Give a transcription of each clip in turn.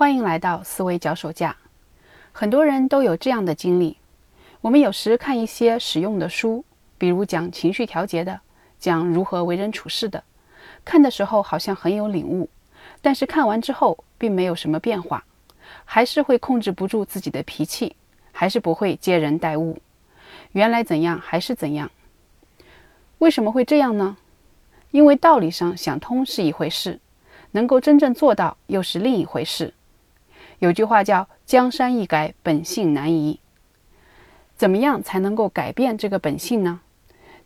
欢迎来到思维脚手架。很多人都有这样的经历：我们有时看一些实用的书，比如讲情绪调节的，讲如何为人处事的，看的时候好像很有领悟，但是看完之后并没有什么变化，还是会控制不住自己的脾气，还是不会接人待物。原来怎样还是怎样。为什么会这样呢？因为道理上想通是一回事，能够真正做到又是另一回事。有句话叫“江山易改，本性难移”。怎么样才能够改变这个本性呢？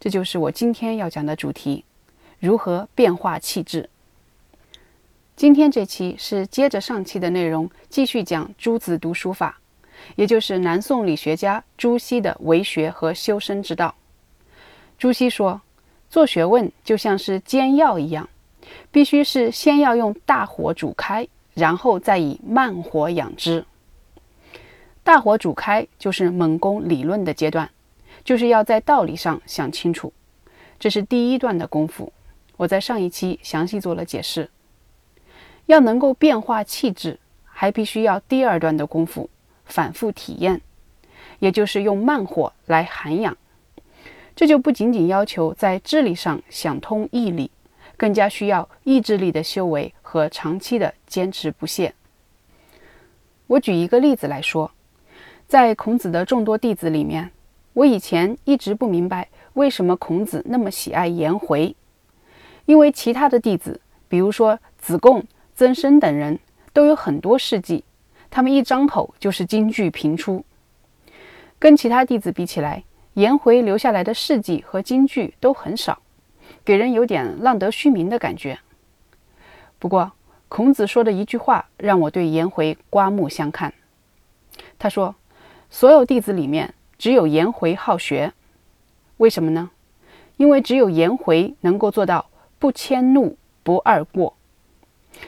这就是我今天要讲的主题：如何变化气质。今天这期是接着上期的内容，继续讲朱子读书法，也就是南宋理学家朱熹的为学和修身之道。朱熹说，做学问就像是煎药一样，必须是先要用大火煮开。然后再以慢火养之。大火煮开就是猛攻理论的阶段，就是要在道理上想清楚，这是第一段的功夫。我在上一期详细做了解释。要能够变化气质，还必须要第二段的功夫，反复体验，也就是用慢火来涵养。这就不仅仅要求在智力上想通义理。更加需要意志力的修为和长期的坚持不懈。我举一个例子来说，在孔子的众多弟子里面，我以前一直不明白为什么孔子那么喜爱颜回，因为其他的弟子，比如说子贡、曾参等人，都有很多事迹，他们一张口就是金句频出。跟其他弟子比起来，颜回留下来的事迹和金句都很少。给人有点浪得虚名的感觉。不过，孔子说的一句话让我对颜回刮目相看。他说：“所有弟子里面，只有颜回好学。为什么呢？因为只有颜回能够做到不迁怒、不贰过。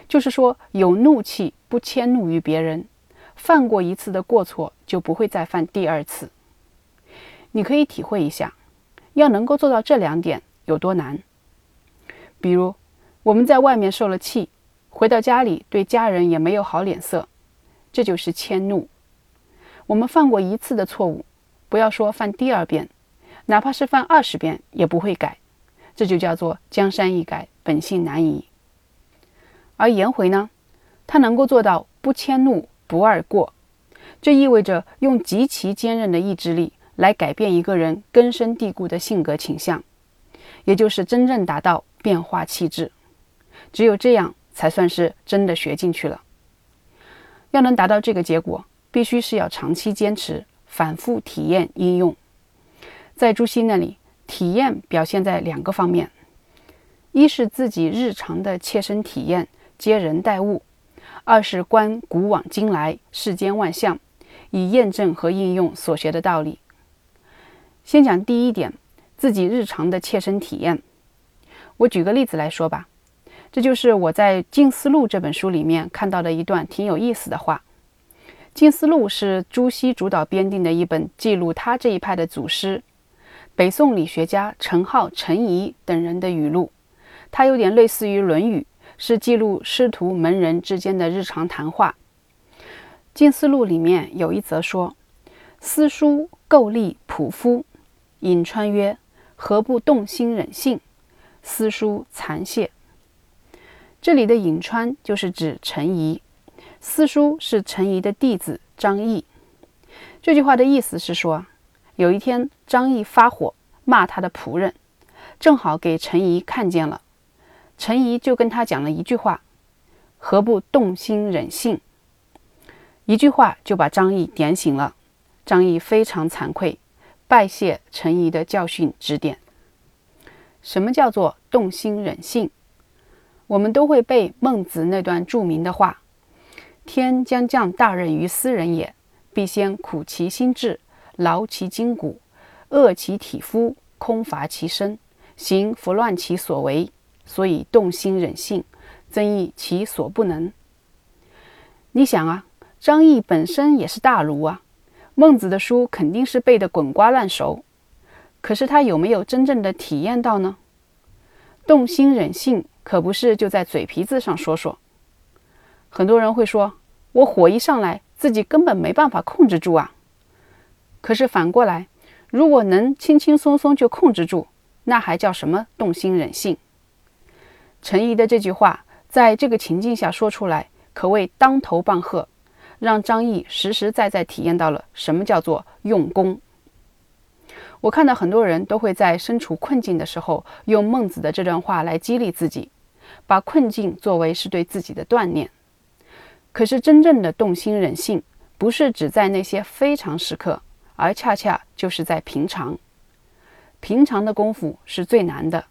就是说，有怒气不迁怒于别人，犯过一次的过错就不会再犯第二次。你可以体会一下，要能够做到这两点。”有多难？比如，我们在外面受了气，回到家里对家人也没有好脸色，这就是迁怒。我们犯过一次的错误，不要说犯第二遍，哪怕是犯二十遍也不会改，这就叫做江山易改，本性难移。而颜回呢，他能够做到不迁怒、不贰过，这意味着用极其坚韧的意志力来改变一个人根深蒂固的性格倾向。也就是真正达到变化气质，只有这样才算是真的学进去了。要能达到这个结果，必须是要长期坚持、反复体验应用。在朱熹那里，体验表现在两个方面：一是自己日常的切身体验，接人待物；二是观古往今来世间万象，以验证和应用所学的道理。先讲第一点。自己日常的切身体验，我举个例子来说吧。这就是我在《静思录》这本书里面看到的一段挺有意思的话。《静思录》是朱熹主导编定的一本记录他这一派的祖师北宋理学家陈浩、陈颐等人的语录。它有点类似于《论语》，是记录师徒门人之间的日常谈话。《静思录》里面有一则说：“司书构立仆夫，颍川曰。”何不动心忍性？私书残谢。这里的颍川就是指陈颐，私书是陈颐的弟子张毅。这句话的意思是说，有一天张毅发火骂他的仆人，正好给陈颐看见了，陈颐就跟他讲了一句话：“何不动心忍性？”一句话就把张毅点醒了，张毅非常惭愧。拜谢陈颐的教训指点。什么叫做动心忍性？我们都会背孟子那段著名的话：“天将降大任于斯人也，必先苦其心志，劳其筋骨，饿其体肤，空乏其身，行拂乱其所为。所以动心忍性，增益其所不能。”你想啊，张毅本身也是大儒啊。孟子的书肯定是背得滚瓜烂熟，可是他有没有真正的体验到呢？动心忍性可不是就在嘴皮子上说说。很多人会说：“我火一上来，自己根本没办法控制住啊。可是反过来，如果能轻轻松松就控制住，那还叫什么动心忍性？陈怡的这句话，在这个情境下说出来，可谓当头棒喝，让张毅实实在在体验到了什么叫做用功。我看到很多人都会在身处困境的时候，用孟子的这段话来激励自己，把困境作为是对自己的锻炼。可是真正的动心忍性，不是只在那些非常时刻，而恰恰就是在平常。平常的功夫是最难的。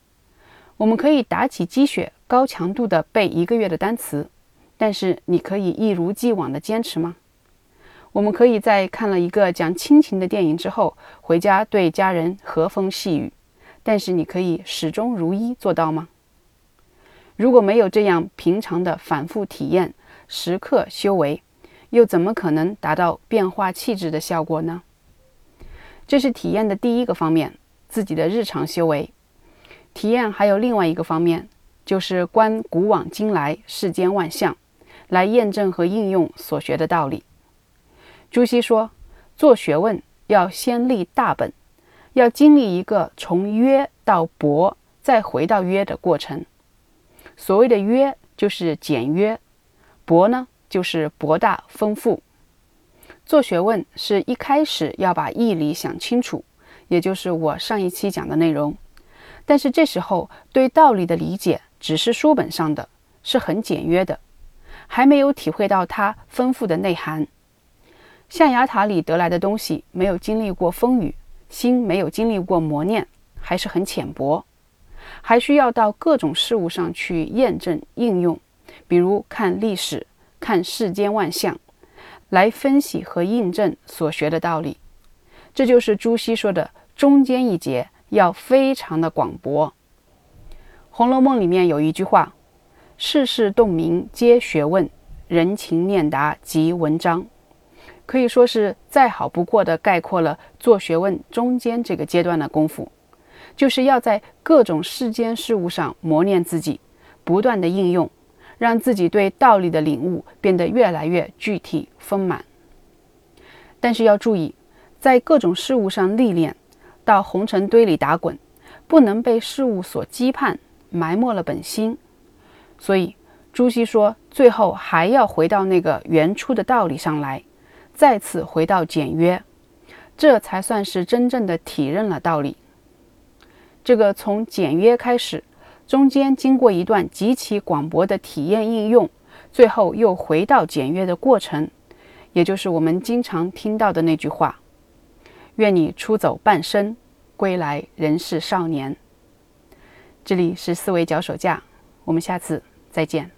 我们可以打起鸡血，高强度的背一个月的单词，但是你可以一如既往的坚持吗？我们可以在看了一个讲亲情的电影之后，回家对家人和风细雨，但是你可以始终如一做到吗？如果没有这样平常的反复体验、时刻修为，又怎么可能达到变化气质的效果呢？这是体验的第一个方面，自己的日常修为。体验还有另外一个方面，就是观古往今来世间万象，来验证和应用所学的道理。朱熹说，做学问要先立大本，要经历一个从约到博再回到约的过程。所谓的约就是简约，博呢就是博大丰富。做学问是一开始要把义理想清楚，也就是我上一期讲的内容。但是这时候对道理的理解只是书本上的，是很简约的，还没有体会到它丰富的内涵。象牙塔里得来的东西没有经历过风雨，心没有经历过磨练，还是很浅薄，还需要到各种事物上去验证应用，比如看历史、看世间万象，来分析和印证所学的道理。这就是朱熹说的中间一节。要非常的广博，《红楼梦》里面有一句话：“世事洞明皆学问，人情练达即文章。”可以说是再好不过的概括了做学问中间这个阶段的功夫，就是要在各种世间事物上磨练自己，不断的应用，让自己对道理的领悟变得越来越具体丰满。但是要注意，在各种事物上历练。到红尘堆里打滚，不能被事物所羁绊，埋没了本心。所以朱熹说，最后还要回到那个原初的道理上来，再次回到简约，这才算是真正的体认了道理。这个从简约开始，中间经过一段极其广博的体验应用，最后又回到简约的过程，也就是我们经常听到的那句话。愿你出走半生，归来仍是少年。这里是思维脚手架，我们下次再见。